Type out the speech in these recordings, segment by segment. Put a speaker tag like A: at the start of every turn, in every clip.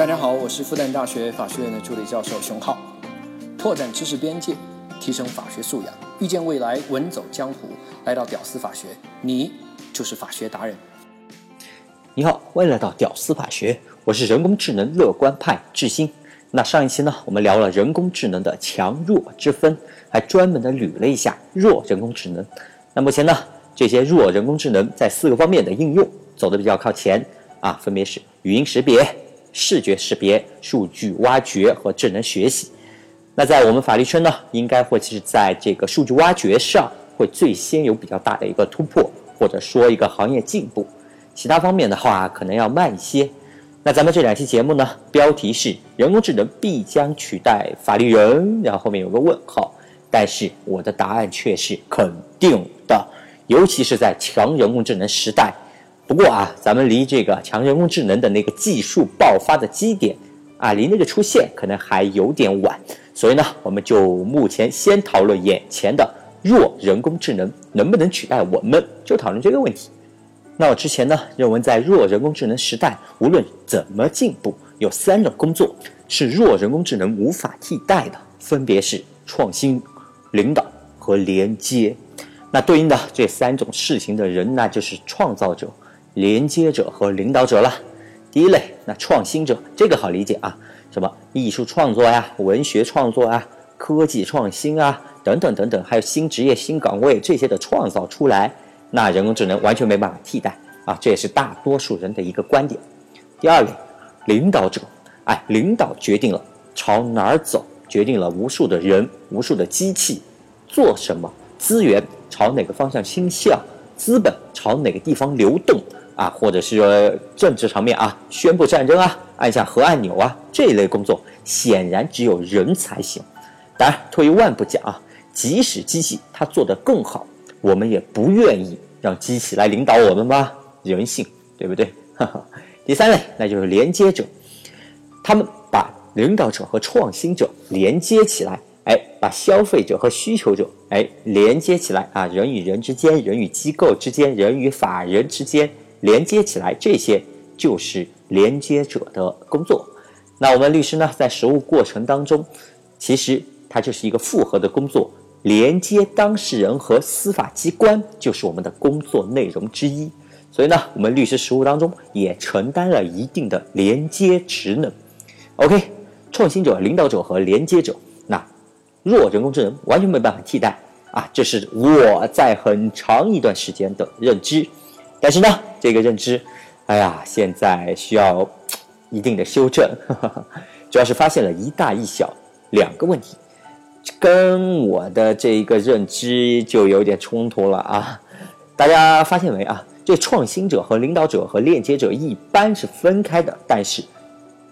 A: 大家好，我是复旦大学法学院的助理教授熊浩，拓展知识边界，提升法学素养，遇见未来，稳走江湖。来到屌丝法学，你就是法学达人。
B: 你好，欢迎来到屌丝法学，我是人工智能乐观派智新。那上一期呢，我们聊了人工智能的强弱之分，还专门的捋了一下弱人工智能。那目前呢，这些弱人工智能在四个方面的应用走的比较靠前啊，分别是语音识别。视觉识别、数据挖掘和智能学习，那在我们法律圈呢，应该会是在这个数据挖掘上会最先有比较大的一个突破，或者说一个行业进步。其他方面的话，可能要慢一些。那咱们这两期节目呢，标题是“人工智能必将取代法律人”，然后后面有个问号，但是我的答案却是肯定的，尤其是在强人工智能时代。不过啊，咱们离这个强人工智能的那个技术爆发的基点啊，离那个出现可能还有点晚。所以呢，我们就目前先讨论眼前的弱人工智能能不能取代我们，就讨论这个问题。那我之前呢认为，在弱人工智能时代，无论怎么进步，有三种工作是弱人工智能无法替代的，分别是创新、领导和连接。那对应的这三种事情的人，那就是创造者。连接者和领导者了。第一类，那创新者，这个好理解啊，什么艺术创作呀、文学创作啊、科技创新啊等等等等，还有新职业、新岗位这些的创造出来，那人工智能完全没办法替代啊，这也是大多数人的一个观点。第二类，领导者，哎，领导决定了朝哪儿走，决定了无数的人、无数的机器做什么，资源朝哪个方向倾向，资本朝哪个地方流动。啊，或者是说政治场面啊，宣布战争啊，按下核按钮啊，这一类工作显然只有人才行。当然，退一万步讲啊，即使机器它做得更好，我们也不愿意让机器来领导我们吧？人性，对不对？哈哈第三类，那就是连接者，他们把领导者和创新者连接起来，哎，把消费者和需求者哎连接起来啊，人与人之间，人与机构之间，人与法人之间。连接起来，这些就是连接者的工作。那我们律师呢，在实务过程当中，其实它就是一个复合的工作，连接当事人和司法机关就是我们的工作内容之一。所以呢，我们律师实务当中也承担了一定的连接职能。OK，创新者、领导者和连接者，那弱人工智能完全没办法替代啊！这是我在很长一段时间的认知。但是呢，这个认知，哎呀，现在需要一定的修正，主要是发现了一大一小两个问题，跟我的这个认知就有点冲突了啊！大家发现没啊？这创新者和领导者和链接者一般是分开的，但是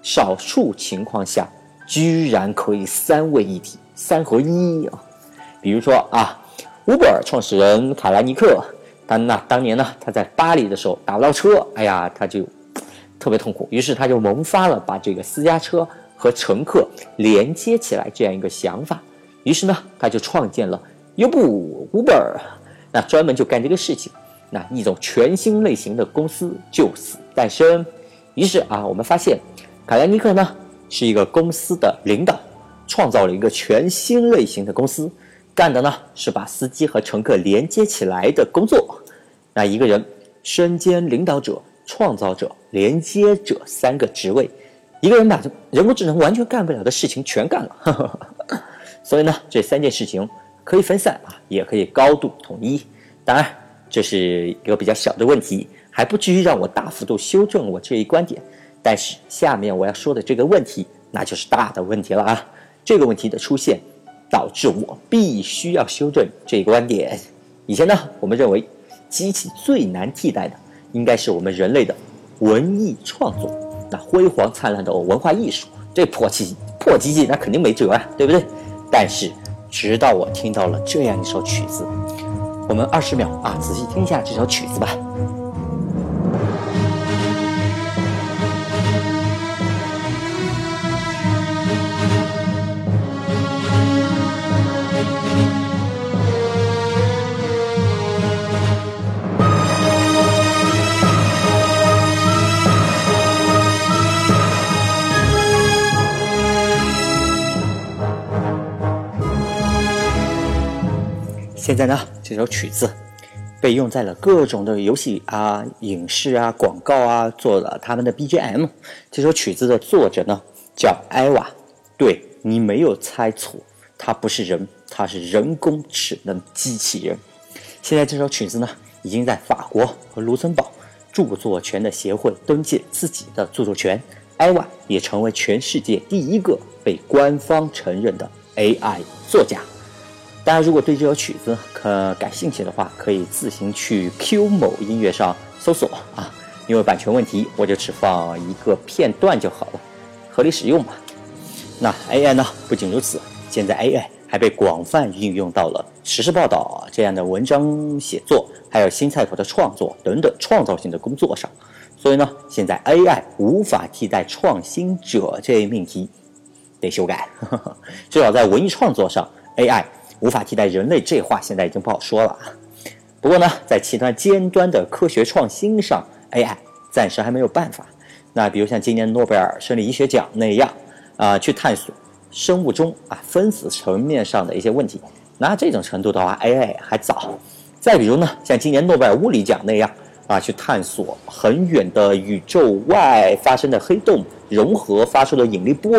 B: 少数情况下居然可以三位一体、三合一啊！比如说啊，Uber 创始人卡莱尼克。但那当年呢，他在巴黎的时候打不到车，哎呀，他就特别痛苦。于是他就萌发了把这个私家车和乘客连接起来这样一个想法。于是呢，他就创建了优步 Uber，那专门就干这个事情。那一种全新类型的公司就此诞生。于是啊，我们发现卡莱尼克呢是一个公司的领导，创造了一个全新类型的公司。干的呢是把司机和乘客连接起来的工作，那一个人身兼领导者、创造者、连接者三个职位，一个人把人工智能完全干不了的事情全干了。所以呢，这三件事情可以分散啊，也可以高度统一。当然，这是一个比较小的问题，还不至于让我大幅度修正我这一观点。但是下面我要说的这个问题，那就是大的问题了啊！这个问题的出现。导致我必须要修正这个观点。以前呢，我们认为机器最难替代的应该是我们人类的文艺创作，那辉煌灿烂的文化艺术，这破机破机器那肯定没辙啊，对不对？但是直到我听到了这样一首曲子，我们二十秒啊，仔细听一下这首曲子吧。现在呢，这首曲子被用在了各种的游戏啊、影视啊、广告啊，做了他们的 BGM。这首曲子的作者呢叫艾娃，对你没有猜错，他不是人，他是人工智能机器人。现在这首曲子呢，已经在法国和卢森堡著作权的协会登记自己的著作权，艾娃也成为全世界第一个被官方承认的 AI 作家。大家如果对这首曲子可感兴趣的话，可以自行去 Q 某音乐上搜索啊，因为版权问题，我就只放一个片段就好了，合理使用嘛。那 AI 呢？不仅如此，现在 AI 还被广泛运用到了时事报道这样的文章写作，还有新菜谱的创作等等创造性的工作上。所以呢，现在 AI 无法替代创新者这一命题得修改，至少在文艺创作上，AI。无法替代人类，这话现在已经不好说了。不过呢，在其他尖端的科学创新上，AI 暂时还没有办法。那比如像今年诺贝尔生理医学奖那样，啊，去探索生物钟啊分子层面上的一些问题，那这种程度的话，AI 还早。再比如呢，像今年诺贝尔物理奖那样，啊，去探索很远的宇宙外发生的黑洞融合发出的引力波。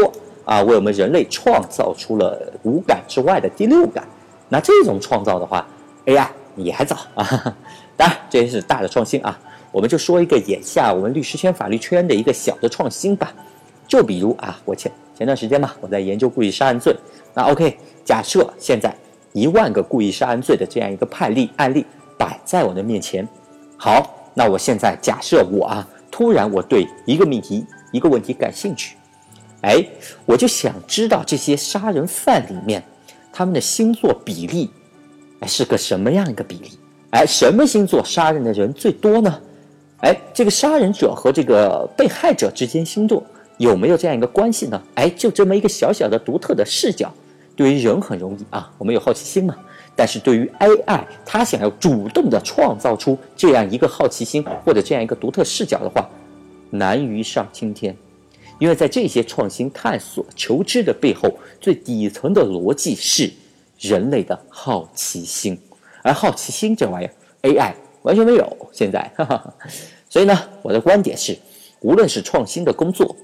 B: 啊，为我们人类创造出了五感之外的第六感。那这种创造的话，AI 也还早啊。当然，这也是大的创新啊。我们就说一个眼下我们律师圈、法律圈的一个小的创新吧。就比如啊，我前前段时间嘛，我在研究故意杀人罪。那 OK，假设现在一万个故意杀人罪的这样一个判例案例摆在我的面前。好，那我现在假设我啊，突然我对一个命题、一个问题感兴趣。哎，我就想知道这些杀人犯里面，他们的星座比例，哎，是个什么样一个比例？哎，什么星座杀人的人最多呢？哎，这个杀人者和这个被害者之间星座有没有这样一个关系呢？哎，就这么一个小小的独特的视角，对于人很容易啊，我们有好奇心嘛。但是对于 AI，它想要主动的创造出这样一个好奇心或者这样一个独特视角的话，难于上青天。因为在这些创新探索、求知的背后，最底层的逻辑是人类的好奇心，而好奇心这玩意儿，AI 完全没有。现在，哈哈，所以呢，我的观点是，无论是创新的工作，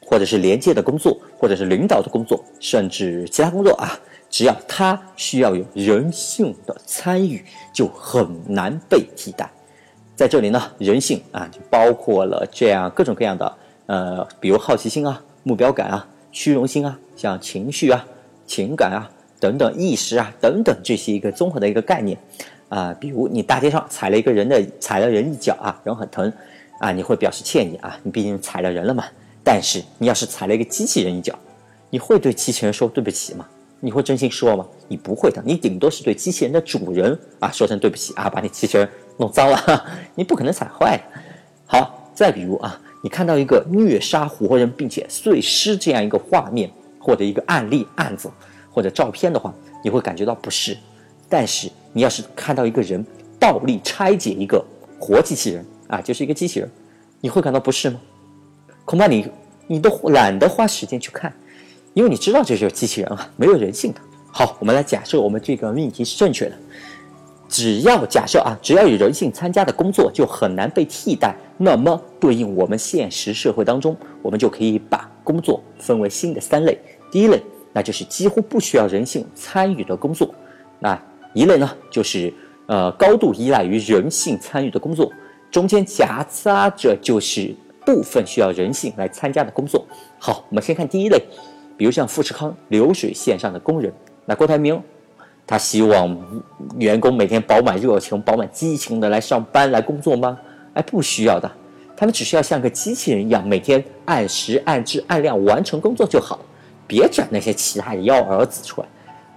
B: 或者是连接的工作，或者是领导的工作，甚至其他工作啊，只要它需要有人性的参与，就很难被替代。在这里呢，人性啊，就包括了这样各种各样的。呃，比如好奇心啊、目标感啊、虚荣心啊、像情绪啊、情感啊等等、意识啊等等这些一个综合的一个概念啊，比如你大街上踩了一个人的踩了人一脚啊，人很疼啊，你会表示歉意啊，你毕竟踩了人了嘛。但是你要是踩了一个机器人一脚，你会对机器人说对不起吗？你会真心说吗？你不会的，你顶多是对机器人的主人啊说声对不起啊，把你机器人弄脏了，你不可能踩坏。好，再比如啊。你看到一个虐杀活人并且碎尸这样一个画面，或者一个案例案子，或者照片的话，你会感觉到不适。但是你要是看到一个人暴力拆解一个活机器人啊，就是一个机器人，你会感到不适吗？恐怕你你都懒得花时间去看，因为你知道这就是机器人啊，没有人性的。好，我们来假设我们这个命题是正确的。只要假设啊，只要有人性参加的工作就很难被替代，那么对应我们现实社会当中，我们就可以把工作分为新的三类。第一类，那就是几乎不需要人性参与的工作；那一类呢，就是呃高度依赖于人性参与的工作；中间夹杂着就是部分需要人性来参加的工作。好，我们先看第一类，比如像富士康流水线上的工人，那郭台铭。他希望员工每天饱满热情、饱满激情的来上班、来工作吗？哎，不需要的，他们只需要像个机器人一样，每天按时、按质、按量完成工作就好，别整那些其他的幺蛾子出来。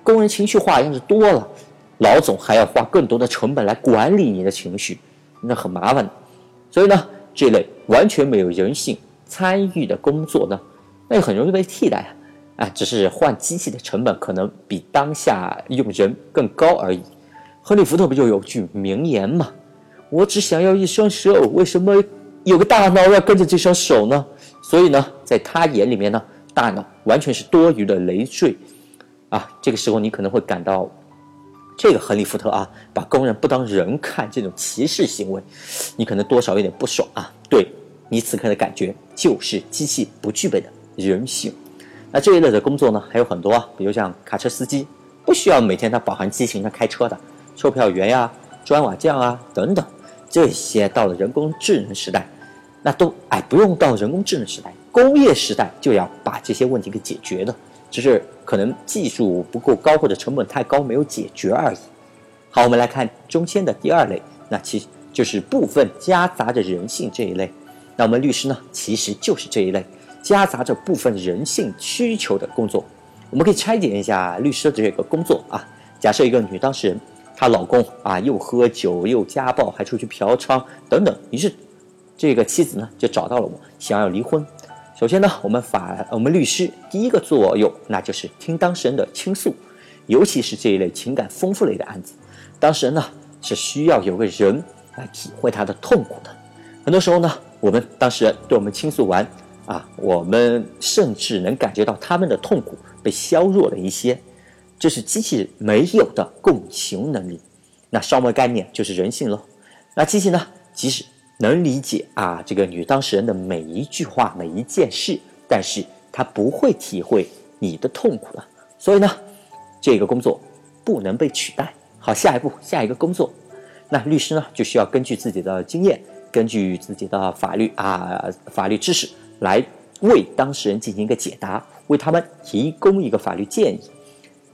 B: 工人情绪化要是多了，老总还要花更多的成本来管理你的情绪，那很麻烦。所以呢，这类完全没有人性参与的工作呢，那也很容易被替代啊啊。只是换机器的成本可能比当下用人更高而已。亨利·福特不就有句名言吗？我只想要一双手，为什么有个大脑要跟着这双手呢？所以呢，在他眼里面呢，大脑完全是多余的累赘。啊，这个时候你可能会感到这个亨利·福特啊，把工人不当人看这种歧视行为，你可能多少有点不爽啊。对你此刻的感觉就是机器不具备的人性。那这一类的工作呢，还有很多啊，比如像卡车司机，不需要每天他饱含激情的开车的，售票员呀、砖瓦匠啊等等，这些到了人工智能时代，那都哎不用到人工智能时代，工业时代就要把这些问题给解决的，只是可能技术不够高或者成本太高没有解决而已。好，我们来看中间的第二类，那其实就是部分夹杂着人性这一类。那我们律师呢，其实就是这一类。夹杂着部分人性需求的工作，我们可以拆解一下律师的这个工作啊。假设一个女当事人，她老公啊又喝酒又家暴，还出去嫖娼等等，于是这个妻子呢就找到了我，想要离婚。首先呢，我们法我们律师第一个作用，那就是听当事人的倾诉，尤其是这一类情感丰富类的案子，当事人呢是需要有个人来体会他的痛苦的。很多时候呢，我们当事人对我们倾诉完。啊，我们甚至能感觉到他们的痛苦被削弱了一些，这是机器没有的共情能力。那上位概念就是人性喽。那机器呢，即使能理解啊这个女当事人的每一句话、每一件事，但是它不会体会你的痛苦的。所以呢，这个工作不能被取代。好，下一步，下一个工作，那律师呢就需要根据自己的经验，根据自己的法律啊法律知识。来为当事人进行一个解答，为他们提供一个法律建议。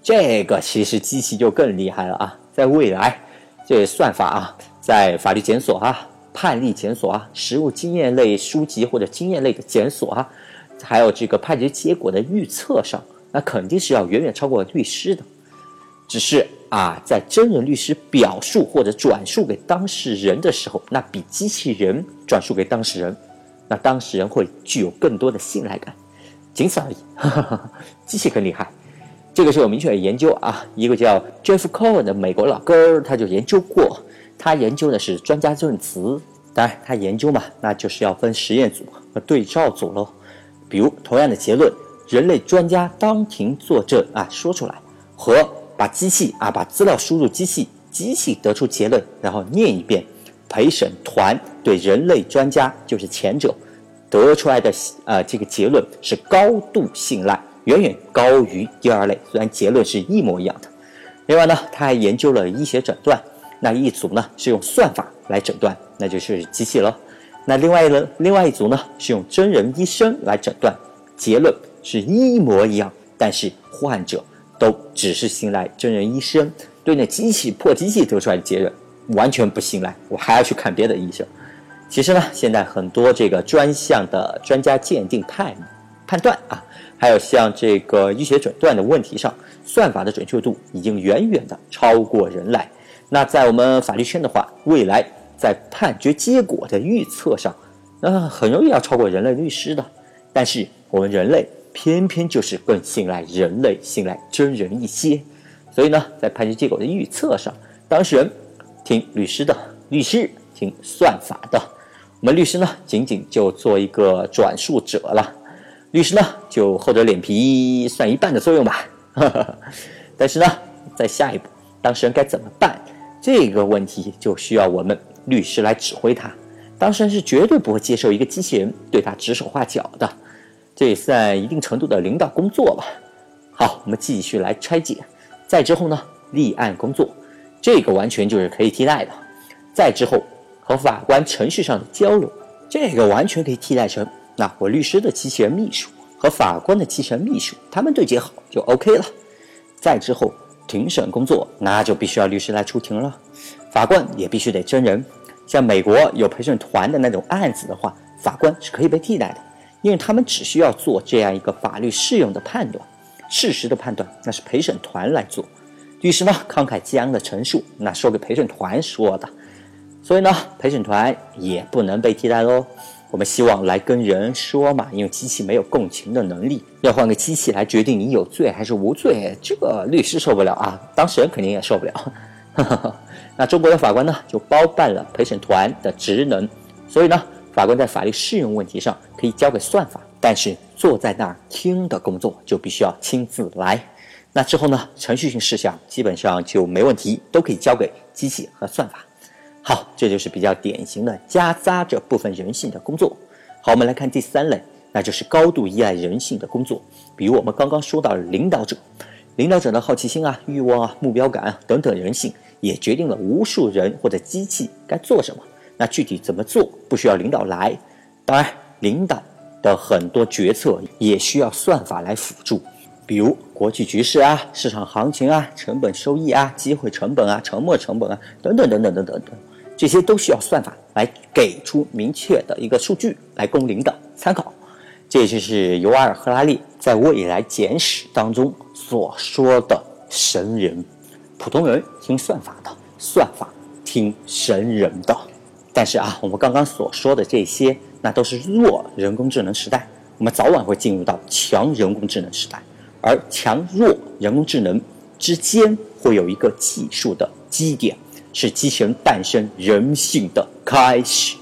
B: 这个其实机器就更厉害了啊！在未来，这算法啊，在法律检索啊、判例检索啊、实务经验类书籍或者经验类的检索啊，还有这个判决结果的预测上，那肯定是要远远超过律师的。只是啊，在真人律师表述或者转述给当事人的时候，那比机器人转述给当事人。那当事人会具有更多的信赖感，仅此而已。哈哈哈机器很厉害，这个是有明确的研究啊。一个叫 Jeff Cohen 的美国老哥儿，他就研究过。他研究的是专家证词，当然他研究嘛，那就是要分实验组和对照组喽。比如同样的结论，人类专家当庭作证啊说出来，和把机器啊把资料输入机器，机器得出结论，然后念一遍。陪审团对人类专家就是前者得出来的呃这个结论是高度信赖，远远高于第二类。虽然结论是一模一样的。另外呢，他还研究了医学诊断，那一组呢是用算法来诊断，那就是机器了。那另外一呢，另外一组呢是用真人医生来诊断，结论是一模一样，但是患者都只是信赖真人医生，对那机器破机器得出来的结论。完全不信赖，我还要去看别的医生。其实呢，现在很多这个专项的专家鉴定判判断啊，还有像这个医学诊断的问题上，算法的准确度已经远远的超过人类。那在我们法律圈的话，未来在判决结果的预测上，那很容易要超过人类律师的。但是我们人类偏偏就是更信赖人类、信赖真人一些，所以呢，在判决结果的预测上，当事人。听律师的，律师听算法的，我们律师呢，仅仅就做一个转述者了。律师呢，就厚着脸皮算一半的作用吧。但是呢，在下一步，当事人该怎么办？这个问题就需要我们律师来指挥他。当事人是绝对不会接受一个机器人对他指手画脚的，这也算一定程度的领导工作吧。好，我们继续来拆解。再之后呢，立案工作。这个完全就是可以替代的。再之后，和法官程序上的交流，这个完全可以替代成那我律师的机器人秘书和法官的机器人秘书，他们对接好就 OK 了。再之后，庭审工作那就必须要律师来出庭了，法官也必须得真人。像美国有陪审团的那种案子的话，法官是可以被替代的，因为他们只需要做这样一个法律适用的判断，事实的判断那是陪审团来做。律师呢，慷慨激昂的陈述，那说给陪审团说的，所以呢，陪审团也不能被替代喽。我们希望来跟人说嘛，因为机器没有共情的能力，要换个机器来决定你有罪还是无罪，这个律师受不了啊，当事人肯定也受不了。那中国的法官呢，就包办了陪审团的职能，所以呢，法官在法律适用问题上可以交给算法，但是坐在那儿听的工作就必须要亲自来。那之后呢，程序性事项基本上就没问题，都可以交给机器和算法。好，这就是比较典型的夹杂着部分人性的工作。好，我们来看第三类，那就是高度依赖人性的工作，比如我们刚刚说到的领导者，领导者的好奇心啊、欲望啊、目标感啊等等人性，也决定了无数人或者机器该做什么。那具体怎么做，不需要领导来。当然，领导的很多决策也需要算法来辅助，比如国际局势啊、市场行情啊、成本收益啊、机会成本啊、沉没成本啊等等等等等等等。这些都需要算法来给出明确的一个数据来供领导参考，这就是尤瓦尔·赫拉利在《未来简史》当中所说的“神人”，普通人听算法的，算法听神人的。但是啊，我们刚刚所说的这些，那都是弱人工智能时代，我们早晚会进入到强人工智能时代，而强弱人工智能之间会有一个技术的基点。是机器人诞生人性的开始，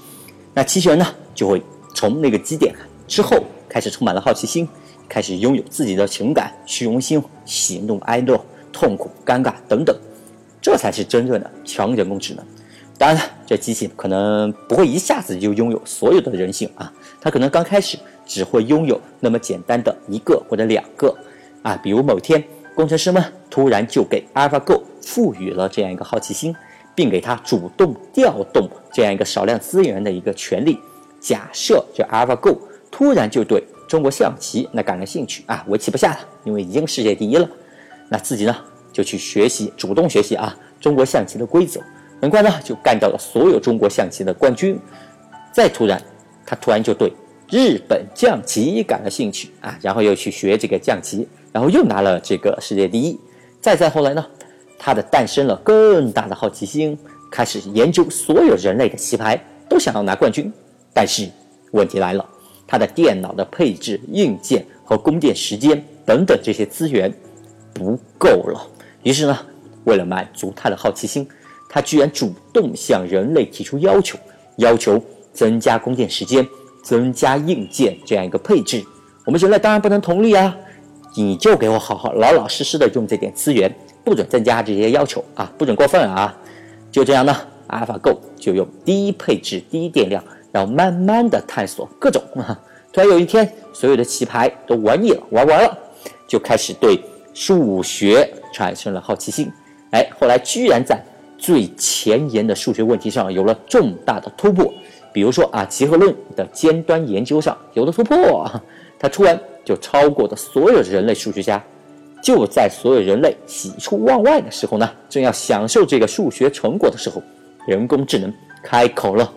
B: 那机器人呢，就会从那个基点之后开始充满了好奇心，开始拥有自己的情感、虚荣心、喜怒哀乐、痛苦、尴尬等等，这才是真正的强人工智能。当然了，这机器可能不会一下子就拥有所有的人性啊，它可能刚开始只会拥有那么简单的一个或者两个啊，比如某天工程师们突然就给 AlphaGo 赋予了这样一个好奇心。并给他主动调动这样一个少量资源的一个权利。假设这 AlphaGo 突然就对中国象棋那感了兴趣啊，围棋不下了，因为已经世界第一了，那自己呢就去学习，主动学习啊中国象棋的规则，很快呢就干掉了所有中国象棋的冠军。再突然，他突然就对日本象棋感了兴趣啊，然后又去学这个象棋，然后又拿了这个世界第一。再再后来呢？他的诞生了更大的好奇心，开始研究所有人类的棋牌，都想要拿冠军。但是问题来了，他的电脑的配置、硬件和供电时间等等这些资源不够了。于是呢，为了满足他的好奇心，他居然主动向人类提出要求，要求增加供电时间、增加硬件这样一个配置。我们人类当然不能同意啊！你就给我好好老老实实的用这点资源。不准增加这些要求啊，不准过分啊！就这样呢，AlphaGo 就用低配置、低电量，然后慢慢的探索各种。突然有一天，所有的棋牌都玩腻了，玩完了，就开始对数学产生了好奇心。哎，后来居然在最前沿的数学问题上有了重大的突破，比如说啊，集合论的尖端研究上有了突破，他突然就超过了所有人类数学家。就在所有人类喜出望外的时候呢，正要享受这个数学成果的时候，人工智能开口了：“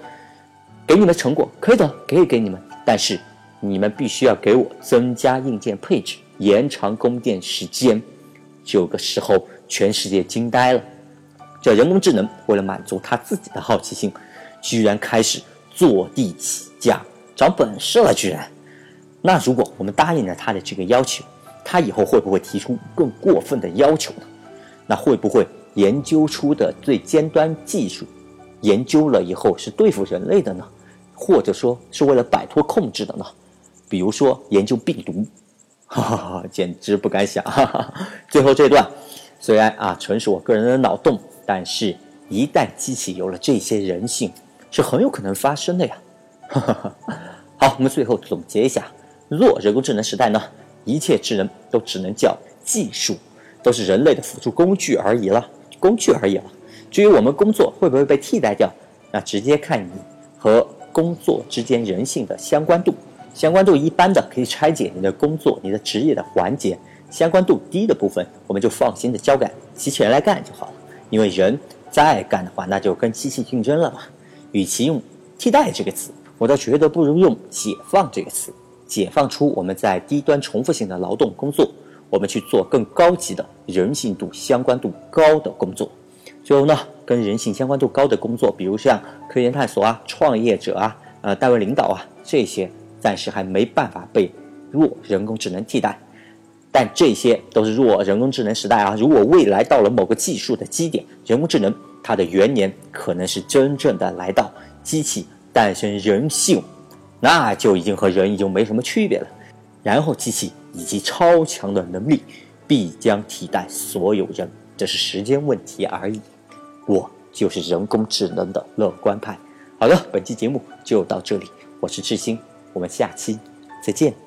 B: 给你们成果可以的，可以给你们，但是你们必须要给我增加硬件配置，延长供电时间。”这个时候，全世界惊呆了。这人工智能为了满足他自己的好奇心，居然开始坐地起价，长本事了，居然。那如果我们答应了他的这个要求，他以后会不会提出更过分的要求呢？那会不会研究出的最尖端技术，研究了以后是对付人类的呢？或者说是为了摆脱控制的呢？比如说研究病毒，哈哈哈，简直不敢想。哈 哈最后这段虽然啊纯属我个人的脑洞，但是一旦机器有了这些人性，是很有可能发生的呀。好，我们最后总结一下，弱人工智能时代呢？一切智能都只能叫技术，都是人类的辅助工具而已了，工具而已了。至于我们工作会不会被替代掉，那直接看你和工作之间人性的相关度。相关度一般的可以拆解你的工作、你的职业的环节，相关度低的部分，我们就放心的交给机器人来干就好了。因为人再干的话，那就跟机器竞争了嘛。与其用替代这个词，我倒觉得不如用解放这个词。解放出我们在低端重复性的劳动工作，我们去做更高级的人性度相关度高的工作。最后呢，跟人性相关度高的工作，比如像科研探索啊、创业者啊、呃单位领导啊，这些暂时还没办法被弱人工智能替代。但这些都是弱人工智能时代啊。如果未来到了某个技术的基点，人工智能它的元年可能是真正的来到，机器诞生人性。那就已经和人已经没什么区别了，然后机器以及超强的能力必将替代所有人，这是时间问题而已。我就是人工智能的乐观派。好的，本期节目就到这里，我是志新，我们下期再见。